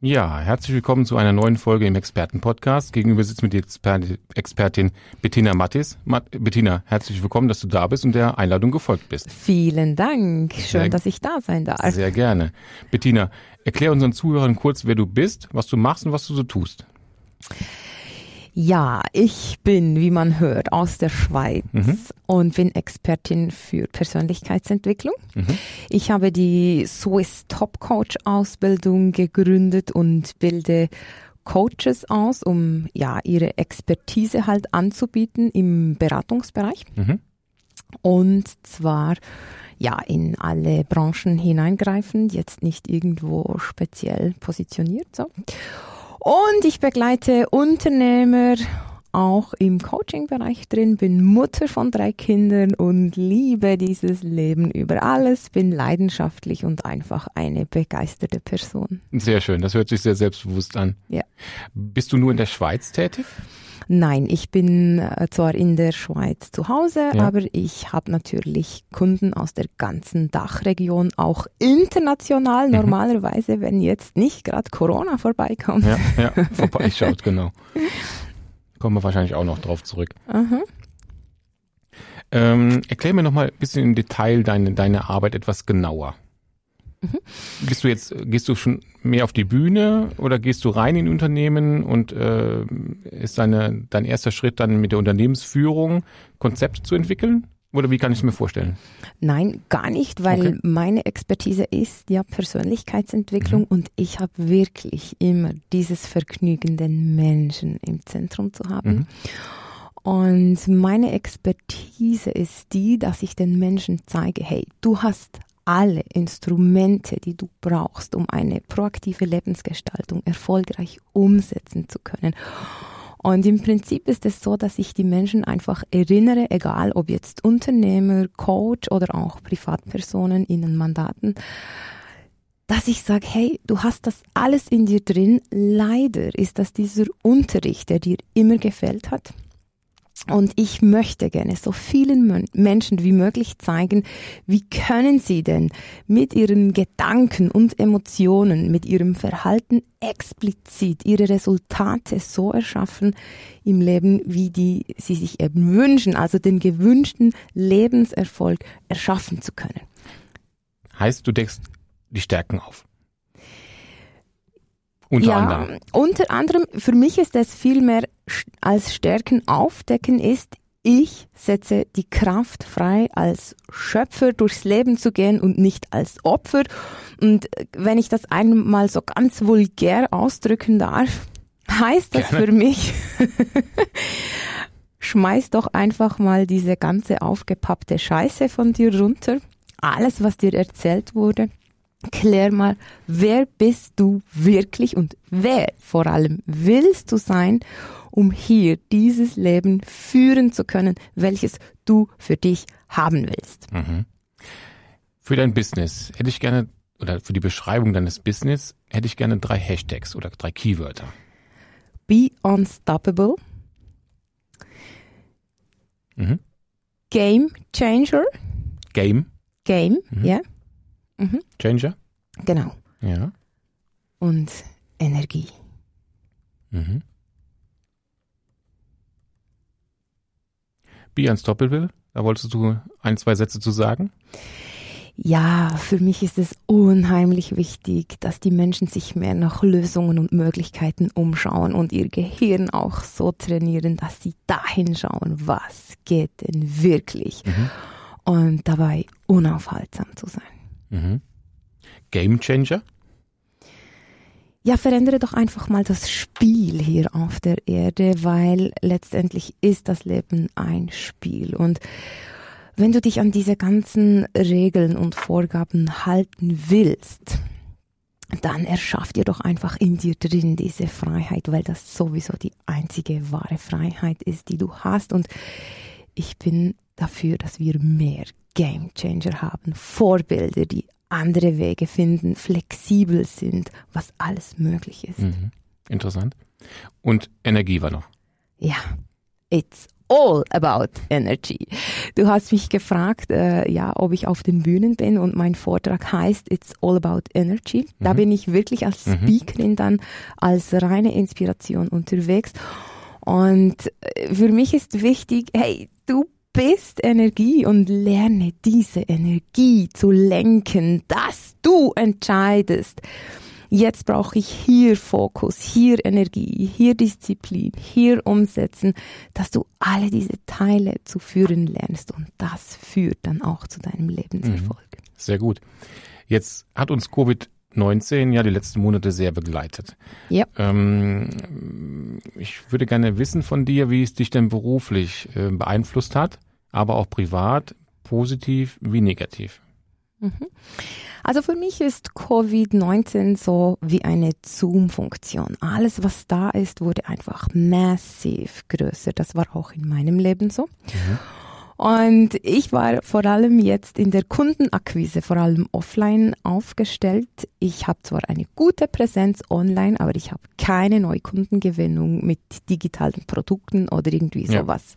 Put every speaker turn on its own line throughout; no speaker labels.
Ja, herzlich willkommen zu einer neuen Folge im Expertenpodcast. Gegenüber sitzt mit die Exper Expertin Bettina Mattis. Mat Bettina, herzlich willkommen, dass du da bist und der Einladung gefolgt bist.
Vielen Dank. Schön, sehr, dass ich da sein darf.
Sehr gerne. Bettina, erklär unseren Zuhörern kurz, wer du bist, was du machst und was du so tust.
Ja, ich bin, wie man hört, aus der Schweiz mhm. und bin Expertin für Persönlichkeitsentwicklung. Mhm. Ich habe die Swiss Top Coach Ausbildung gegründet und bilde Coaches aus, um ja ihre Expertise halt anzubieten im Beratungsbereich. Mhm. Und zwar ja in alle Branchen hineingreifen, jetzt nicht irgendwo speziell positioniert so. Und ich begleite Unternehmer auch im Coaching-Bereich drin, bin Mutter von drei Kindern und liebe dieses Leben über alles, bin leidenschaftlich und einfach eine begeisterte Person.
Sehr schön, das hört sich sehr selbstbewusst an.
Ja.
Bist du nur in der Schweiz tätig?
Nein, ich bin äh, zwar in der Schweiz zu Hause, ja. aber ich habe natürlich Kunden aus der ganzen Dachregion, auch international. Mhm. Normalerweise, wenn jetzt nicht gerade Corona vorbeikommt.
Ja, ja vorbeischaut, genau. Kommen wir wahrscheinlich auch noch drauf zurück. Mhm. Ähm, erklär mir nochmal ein bisschen im Detail deine, deine Arbeit etwas genauer. Mhm. Gehst du jetzt, gehst du schon mehr auf die Bühne oder gehst du rein in Unternehmen und äh, ist deine, dein erster Schritt dann mit der Unternehmensführung Konzepte zu entwickeln? Oder wie kann ich es mir vorstellen?
Nein, gar nicht, weil okay. meine Expertise ist ja Persönlichkeitsentwicklung mhm. und ich habe wirklich immer dieses Vergnügen, den Menschen im Zentrum zu haben. Mhm. Und meine Expertise ist die, dass ich den Menschen zeige, hey, du hast alle Instrumente, die du brauchst, um eine proaktive Lebensgestaltung erfolgreich umsetzen zu können. Und im Prinzip ist es so, dass ich die Menschen einfach erinnere, egal ob jetzt Unternehmer, Coach oder auch Privatpersonen in den Mandaten, dass ich sage, hey, du hast das alles in dir drin. Leider ist das dieser Unterricht, der dir immer gefällt hat. Und ich möchte gerne so vielen Menschen wie möglich zeigen, wie können sie denn mit ihren Gedanken und Emotionen, mit ihrem Verhalten explizit ihre Resultate so erschaffen im Leben, wie die sie sich eben wünschen, also den gewünschten Lebenserfolg erschaffen zu können.
Heißt, du deckst die Stärken auf. Unter
ja,
anderem.
Unter anderem, für mich ist es viel mehr als Stärken aufdecken ist, ich setze die Kraft frei, als Schöpfer durchs Leben zu gehen und nicht als Opfer. Und wenn ich das einmal so ganz vulgär ausdrücken darf, heißt das Gerne. für mich, schmeiß doch einfach mal diese ganze aufgepappte Scheiße von dir runter. Alles, was dir erzählt wurde, klär mal, wer bist du wirklich und wer vor allem willst du sein, um hier dieses Leben führen zu können, welches du für dich haben willst. Mhm.
Für dein Business hätte ich gerne, oder für die Beschreibung deines Business hätte ich gerne drei Hashtags oder drei Keywörter.
Be unstoppable. Mhm. Game Changer.
Game.
Game, mhm. ja.
Mhm. Changer?
Genau.
Ja.
Und Energie.
Mhm. Be Unstoppable, da wolltest du ein, zwei Sätze zu sagen?
Ja, für mich ist es unheimlich wichtig, dass die Menschen sich mehr nach Lösungen und Möglichkeiten umschauen und ihr Gehirn auch so trainieren, dass sie dahin schauen, was geht denn wirklich mhm. und dabei unaufhaltsam zu sein.
Mhm. Game Changer?
Ja, verändere doch einfach mal das Spiel hier auf der Erde, weil letztendlich ist das Leben ein Spiel. Und wenn du dich an diese ganzen Regeln und Vorgaben halten willst, dann erschafft ihr doch einfach in dir drin diese Freiheit, weil das sowieso die einzige wahre Freiheit ist, die du hast. Und ich bin dafür, dass wir mehr Game Changer haben, Vorbilder, die andere Wege finden, flexibel sind, was alles möglich ist. Mhm.
Interessant. Und Energie war noch.
Ja, it's all about energy. Du hast mich gefragt, äh, ja, ob ich auf den Bühnen bin und mein Vortrag heißt It's all about energy. Da mhm. bin ich wirklich als mhm. Speakerin dann als reine Inspiration unterwegs. Und äh, für mich ist wichtig, hey, du bist Energie und lerne diese Energie zu lenken, dass du entscheidest Jetzt brauche ich hier Fokus, hier Energie, hier Disziplin, hier umsetzen, dass du alle diese Teile zu führen lernst und das führt dann auch zu deinem Lebenserfolg. Mhm.
Sehr gut. Jetzt hat uns Covid 19 ja die letzten Monate sehr begleitet.
Ja.
Ähm, ich würde gerne wissen von dir, wie es dich denn beruflich äh, beeinflusst hat, aber auch privat, positiv wie negativ.
Mhm. Also für mich ist Covid-19 so wie eine Zoom-Funktion. Alles, was da ist, wurde einfach massiv größer. Das war auch in meinem Leben so. Mhm. Und ich war vor allem jetzt in der Kundenakquise, vor allem offline aufgestellt. Ich habe zwar eine gute Präsenz online, aber ich habe keine Neukundengewinnung mit digitalen Produkten oder irgendwie sowas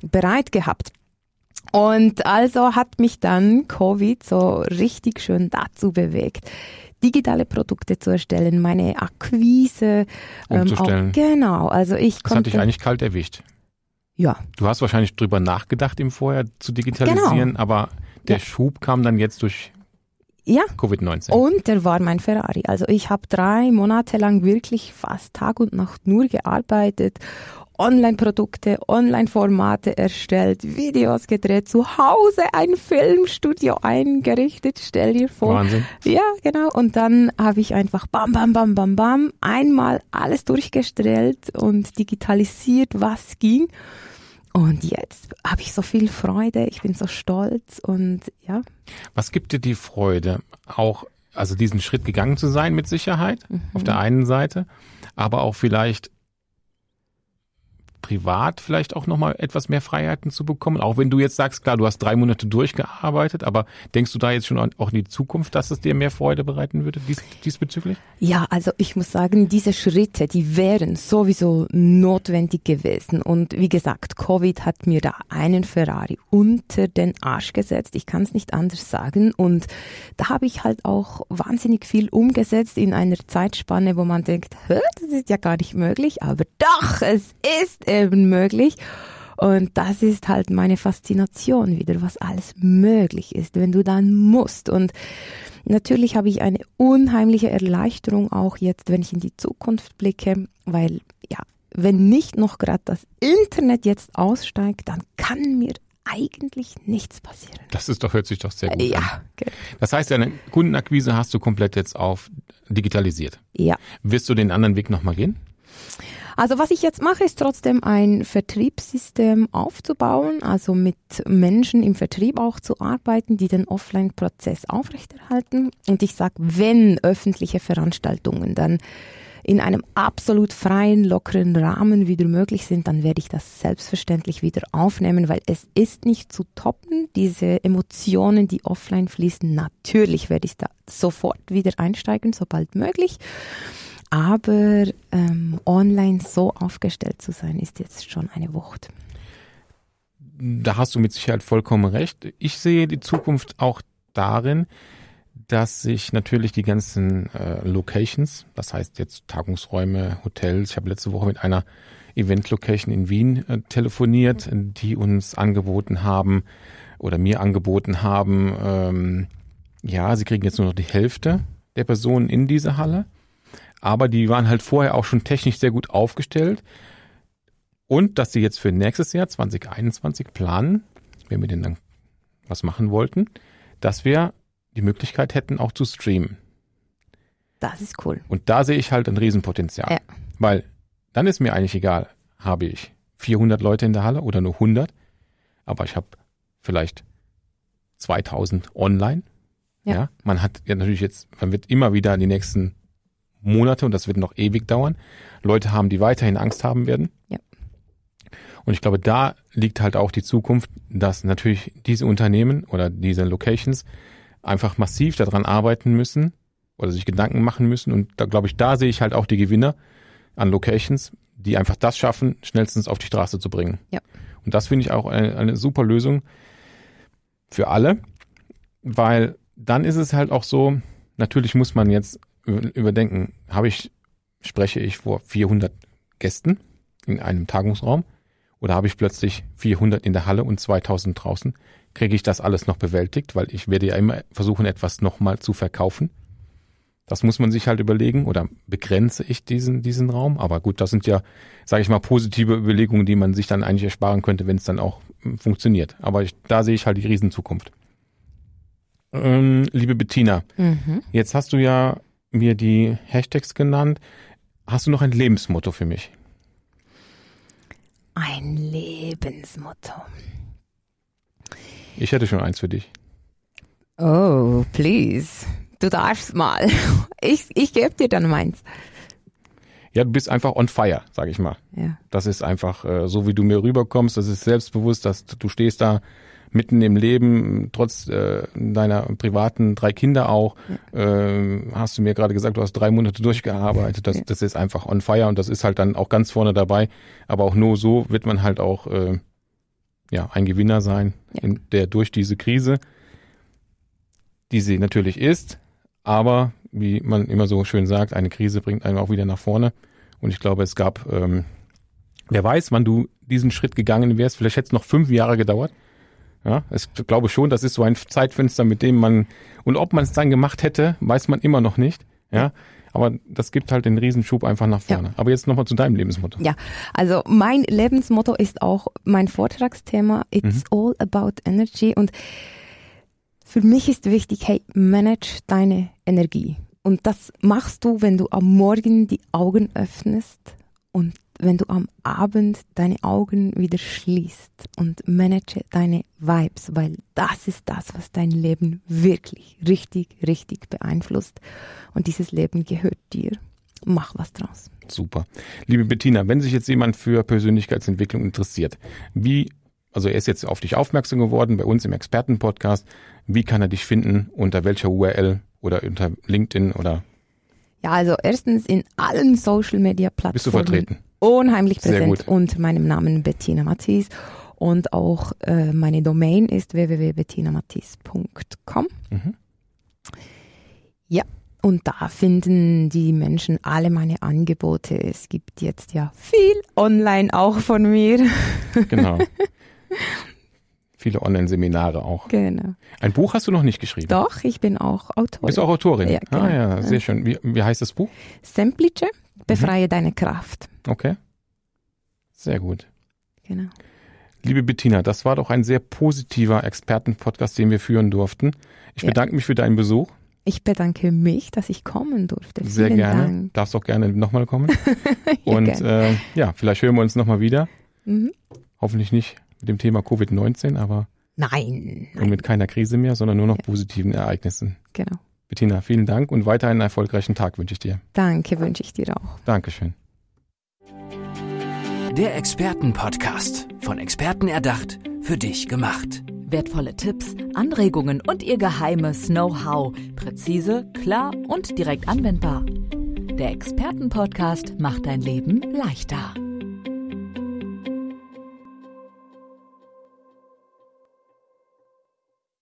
ja. bereit gehabt. Und also hat mich dann Covid so richtig schön dazu bewegt, digitale Produkte zu erstellen, meine Akquise
ähm, auch,
genau. Also ich
konnte. Das hat dich eigentlich kalt erwischt.
Ja.
Du hast wahrscheinlich drüber nachgedacht, im Vorher zu digitalisieren, genau. aber der ja. Schub kam dann jetzt durch
ja.
Covid-19.
Und der war mein Ferrari. Also ich habe drei Monate lang wirklich fast Tag und Nacht nur gearbeitet Online-Produkte, Online-Formate erstellt, Videos gedreht, zu Hause ein Filmstudio eingerichtet, stell dir vor.
Wahnsinn.
Ja, genau. Und dann habe ich einfach bam, bam, bam, bam, bam, einmal alles durchgestellt und digitalisiert, was ging. Und jetzt habe ich so viel Freude, ich bin so stolz und ja.
Was gibt dir die Freude? Auch, also diesen Schritt gegangen zu sein mit Sicherheit, mhm. auf der einen Seite, aber auch vielleicht privat vielleicht auch nochmal etwas mehr Freiheiten zu bekommen? Auch wenn du jetzt sagst, klar, du hast drei Monate durchgearbeitet, aber denkst du da jetzt schon auch in die Zukunft, dass es dir mehr Freude bereiten würde dies, diesbezüglich?
Ja, also ich muss sagen, diese Schritte, die wären sowieso notwendig gewesen. Und wie gesagt, Covid hat mir da einen Ferrari unter den Arsch gesetzt. Ich kann es nicht anders sagen. Und da habe ich halt auch wahnsinnig viel umgesetzt in einer Zeitspanne, wo man denkt, das ist ja gar nicht möglich, aber doch, es ist eben möglich. Und das ist halt meine Faszination wieder, was alles möglich ist, wenn du dann musst. Und natürlich habe ich eine unheimliche Erleichterung auch jetzt, wenn ich in die Zukunft blicke, weil ja, wenn nicht noch gerade das Internet jetzt aussteigt, dann kann mir eigentlich nichts passieren.
Das ist doch, hört sich doch sehr gut
ja,
an.
Okay.
Das heißt, deine Kundenakquise hast du komplett jetzt auf digitalisiert.
Ja.
Wirst du den anderen Weg nochmal gehen?
Also was ich jetzt mache, ist trotzdem ein Vertriebssystem aufzubauen, also mit Menschen im Vertrieb auch zu arbeiten, die den Offline-Prozess aufrechterhalten. Und ich sage, wenn öffentliche Veranstaltungen dann in einem absolut freien, lockeren Rahmen wieder möglich sind, dann werde ich das selbstverständlich wieder aufnehmen, weil es ist nicht zu toppen, diese Emotionen, die offline fließen. Natürlich werde ich da sofort wieder einsteigen, sobald möglich. Aber ähm, online so aufgestellt zu sein, ist jetzt schon eine Wucht.
Da hast du mit Sicherheit vollkommen recht. Ich sehe die Zukunft auch darin, dass sich natürlich die ganzen äh, Locations, das heißt jetzt Tagungsräume, Hotels, ich habe letzte Woche mit einer Event-Location in Wien äh, telefoniert, die uns angeboten haben oder mir angeboten haben, ähm, ja, sie kriegen jetzt nur noch die Hälfte der Personen in diese Halle aber die waren halt vorher auch schon technisch sehr gut aufgestellt. Und dass sie jetzt für nächstes Jahr 2021 planen, wenn wir denn dann was machen wollten, dass wir die Möglichkeit hätten, auch zu streamen.
Das ist cool.
Und da sehe ich halt ein Riesenpotenzial. Ja. Weil dann ist mir eigentlich egal, habe ich 400 Leute in der Halle oder nur 100, aber ich habe vielleicht 2000 online Ja. ja. Man hat ja natürlich jetzt, man wird immer wieder die nächsten Monate, und das wird noch ewig dauern, Leute haben, die weiterhin Angst haben werden.
Ja.
Und ich glaube, da liegt halt auch die Zukunft, dass natürlich diese Unternehmen oder diese Locations einfach massiv daran arbeiten müssen oder sich Gedanken machen müssen. Und da glaube ich, da sehe ich halt auch die Gewinner an Locations, die einfach das schaffen, schnellstens auf die Straße zu bringen.
Ja.
Und das finde ich auch eine, eine super Lösung für alle, weil dann ist es halt auch so, natürlich muss man jetzt überdenken, habe ich, spreche ich vor 400 Gästen in einem Tagungsraum oder habe ich plötzlich 400 in der Halle und 2000 draußen? Kriege ich das alles noch bewältigt? Weil ich werde ja immer versuchen, etwas nochmal zu verkaufen. Das muss man sich halt überlegen oder begrenze ich diesen, diesen Raum? Aber gut, das sind ja, sage ich mal, positive Überlegungen, die man sich dann eigentlich ersparen könnte, wenn es dann auch hm, funktioniert. Aber ich, da sehe ich halt die Riesenzukunft. Ähm, liebe Bettina, mhm. jetzt hast du ja mir die Hashtags genannt. Hast du noch ein Lebensmotto für mich?
Ein Lebensmotto.
Ich hätte schon eins für dich.
Oh, please. Du darfst mal. Ich, ich gebe dir dann meins.
Ja, du bist einfach on fire, sag ich mal.
Ja.
Das ist einfach äh, so, wie du mir rüberkommst. Das ist selbstbewusst, dass du stehst da mitten im Leben, trotz äh, deiner privaten drei Kinder auch, äh, hast du mir gerade gesagt, du hast drei Monate durchgearbeitet. Das, das ist einfach on fire und das ist halt dann auch ganz vorne dabei. Aber auch nur so wird man halt auch äh, ja ein Gewinner sein, ja. in der durch diese Krise, die sie natürlich ist, aber wie man immer so schön sagt, eine Krise bringt einen auch wieder nach vorne. Und ich glaube, es gab, ähm, wer weiß, wann du diesen Schritt gegangen wärst. Vielleicht hätte es noch fünf Jahre gedauert. Ja, ich glaube schon, das ist so ein Zeitfenster, mit dem man, und ob man es dann gemacht hätte, weiß man immer noch nicht. Ja, aber das gibt halt den Riesenschub einfach nach vorne. Ja. Aber jetzt nochmal zu deinem Lebensmotto.
Ja, also mein Lebensmotto ist auch mein Vortragsthema. It's mhm. all about energy. Und für mich ist wichtig, hey, manage deine Energie. Und das machst du, wenn du am Morgen die Augen öffnest und wenn du am Abend deine Augen wieder schließt und manage deine Vibes, weil das ist das, was dein Leben wirklich richtig, richtig beeinflusst. Und dieses Leben gehört dir. Mach was draus.
Super. Liebe Bettina, wenn sich jetzt jemand für Persönlichkeitsentwicklung interessiert, wie, also er ist jetzt auf dich aufmerksam geworden bei uns im Expertenpodcast, wie kann er dich finden, unter welcher URL oder unter LinkedIn oder
ja, also erstens in allen Social Media Plattformen.
Bist du vertreten?
Unheimlich präsent unter meinem Namen Bettina Mattis. Und auch äh, meine Domain ist www.bettinamattis.com. Mhm. Ja, und da finden die Menschen alle meine Angebote. Es gibt jetzt ja viel online auch von mir.
Genau. Viele Online-Seminare auch.
Genau.
Ein Buch hast du noch nicht geschrieben?
Doch, ich bin auch Autorin.
Bist auch Autorin?
Ja,
genau. Ah ja, sehr schön. Wie, wie heißt das Buch?
Semplice, befreie mhm. deine Kraft.
Okay. Sehr gut.
Genau.
Liebe Bettina, das war doch ein sehr positiver Expertenpodcast, den wir führen durften. Ich ja. bedanke mich für deinen Besuch.
Ich bedanke mich, dass ich kommen durfte.
Sehr
Vielen
gerne.
Dank.
Darfst auch gerne nochmal kommen. ja, Und äh, ja, vielleicht hören wir uns nochmal wieder. Mhm. Hoffentlich nicht mit dem Thema Covid-19, aber
nein,
nein. Und mit keiner Krise mehr, sondern nur noch ja. positiven Ereignissen.
Genau.
Bettina, vielen Dank und weiter einen erfolgreichen Tag wünsche ich dir.
Danke, wünsche ich dir auch.
Dankeschön.
Der Expertenpodcast. Von Experten erdacht, für dich gemacht.
Wertvolle Tipps, Anregungen und ihr geheimes Know-how. Präzise, klar und direkt anwendbar. Der Expertenpodcast macht dein Leben leichter.